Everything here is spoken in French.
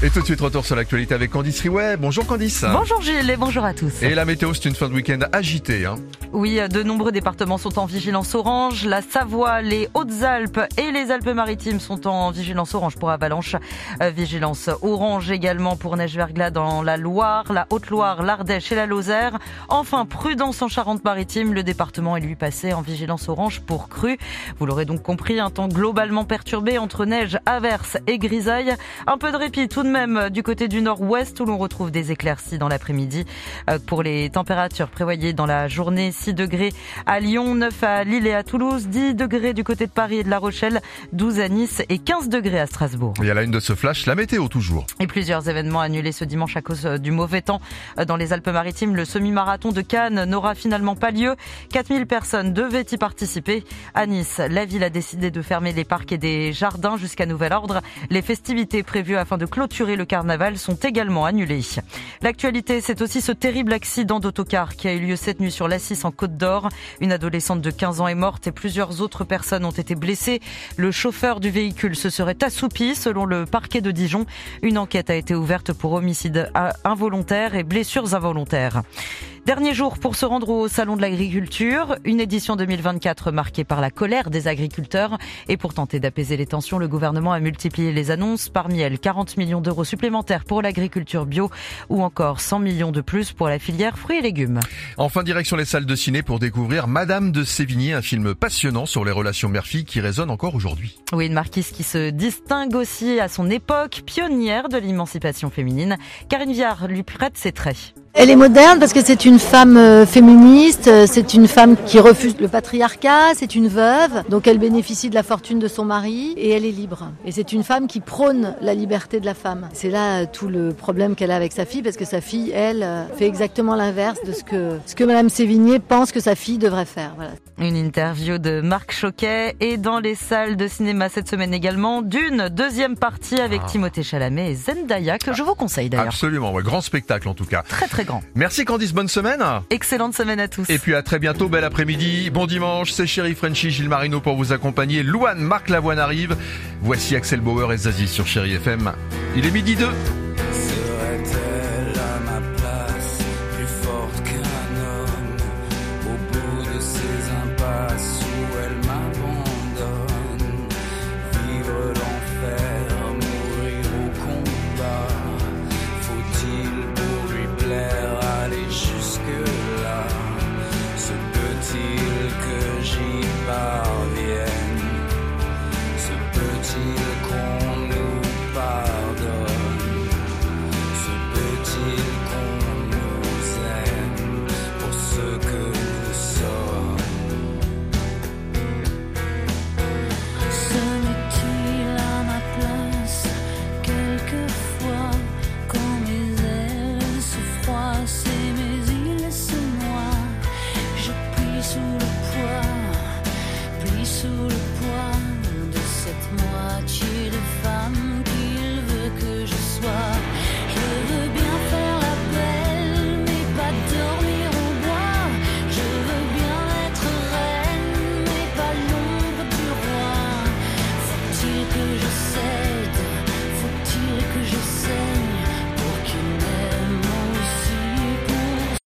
Et tout de suite, retour sur l'actualité avec Candice Riouet. Bonjour Candice. Bonjour Gilles et bonjour à tous. Et la météo, c'est une fin de week-end agitée. Hein. Oui, de nombreux départements sont en vigilance orange. La Savoie, les Hautes-Alpes et les Alpes-Maritimes sont en vigilance orange pour avalanche. Euh, vigilance orange également pour neige-verglas dans la Loire, la Haute-Loire, l'Ardèche et la Lozère. Enfin, prudence en Charente-Maritime. Le département est lui passé en vigilance orange pour crue. Vous l'aurez donc compris, un temps globalement perturbé entre neige, averse et grisaille. Un peu de répit tout même euh, du côté du nord-ouest où l'on retrouve des éclaircies dans l'après-midi. Euh, pour les températures prévoyées dans la journée, 6 degrés à Lyon, 9 à Lille et à Toulouse, 10 degrés du côté de Paris et de La Rochelle, 12 à Nice et 15 degrés à Strasbourg. Il y a la une de ce flash, la météo toujours. Et plusieurs événements annulés ce dimanche à cause euh, du mauvais temps dans les Alpes-Maritimes. Le semi-marathon de Cannes n'aura finalement pas lieu. 4000 personnes devaient y participer. À Nice, la ville a décidé de fermer les parcs et des jardins jusqu'à nouvel ordre. Les festivités prévues afin de clôturer le carnaval sont également annulés. L'actualité, c'est aussi ce terrible accident d'autocar qui a eu lieu cette nuit sur l'Assis en Côte d'Or. Une adolescente de 15 ans est morte et plusieurs autres personnes ont été blessées. Le chauffeur du véhicule se serait assoupi selon le parquet de Dijon. Une enquête a été ouverte pour homicide involontaire et blessures involontaires. Dernier jour pour se rendre au Salon de l'Agriculture, une édition 2024 marquée par la colère des agriculteurs. Et pour tenter d'apaiser les tensions, le gouvernement a multiplié les annonces, parmi elles 40 millions d'euros supplémentaires pour l'agriculture bio ou encore 100 millions de plus pour la filière fruits et légumes. Enfin, direction les salles de ciné pour découvrir Madame de Sévigné, un film passionnant sur les relations mère-fille qui résonne encore aujourd'hui. Oui, une marquise qui se distingue aussi à son époque, pionnière de l'émancipation féminine. Karine Viard lui prête ses traits. Elle est moderne parce que c'est une femme euh, féministe, euh, c'est une femme qui refuse le patriarcat, c'est une veuve, donc elle bénéficie de la fortune de son mari et elle est libre. Et c'est une femme qui prône la liberté de la femme. C'est là euh, tout le problème qu'elle a avec sa fille parce que sa fille, elle, fait exactement l'inverse de ce que, ce que Madame Sévigné pense que sa fille devrait faire. Voilà. Une interview de Marc Choquet et dans les salles de cinéma cette semaine également d'une deuxième partie avec ah. Timothée Chalamet et Zendaya que je vous conseille d'ailleurs. Absolument, ouais, grand spectacle en tout cas. Très très Merci Candice, bonne semaine. Excellente semaine à tous. Et puis à très bientôt, bel après-midi, bon dimanche, c'est Chéri Frenchy, Gilles Marino pour vous accompagner. Louane, Marc Lavoine arrive. Voici Axel Bauer et Zazie sur Chéri FM. Il est midi 2. see. je cède Faut-il que je cède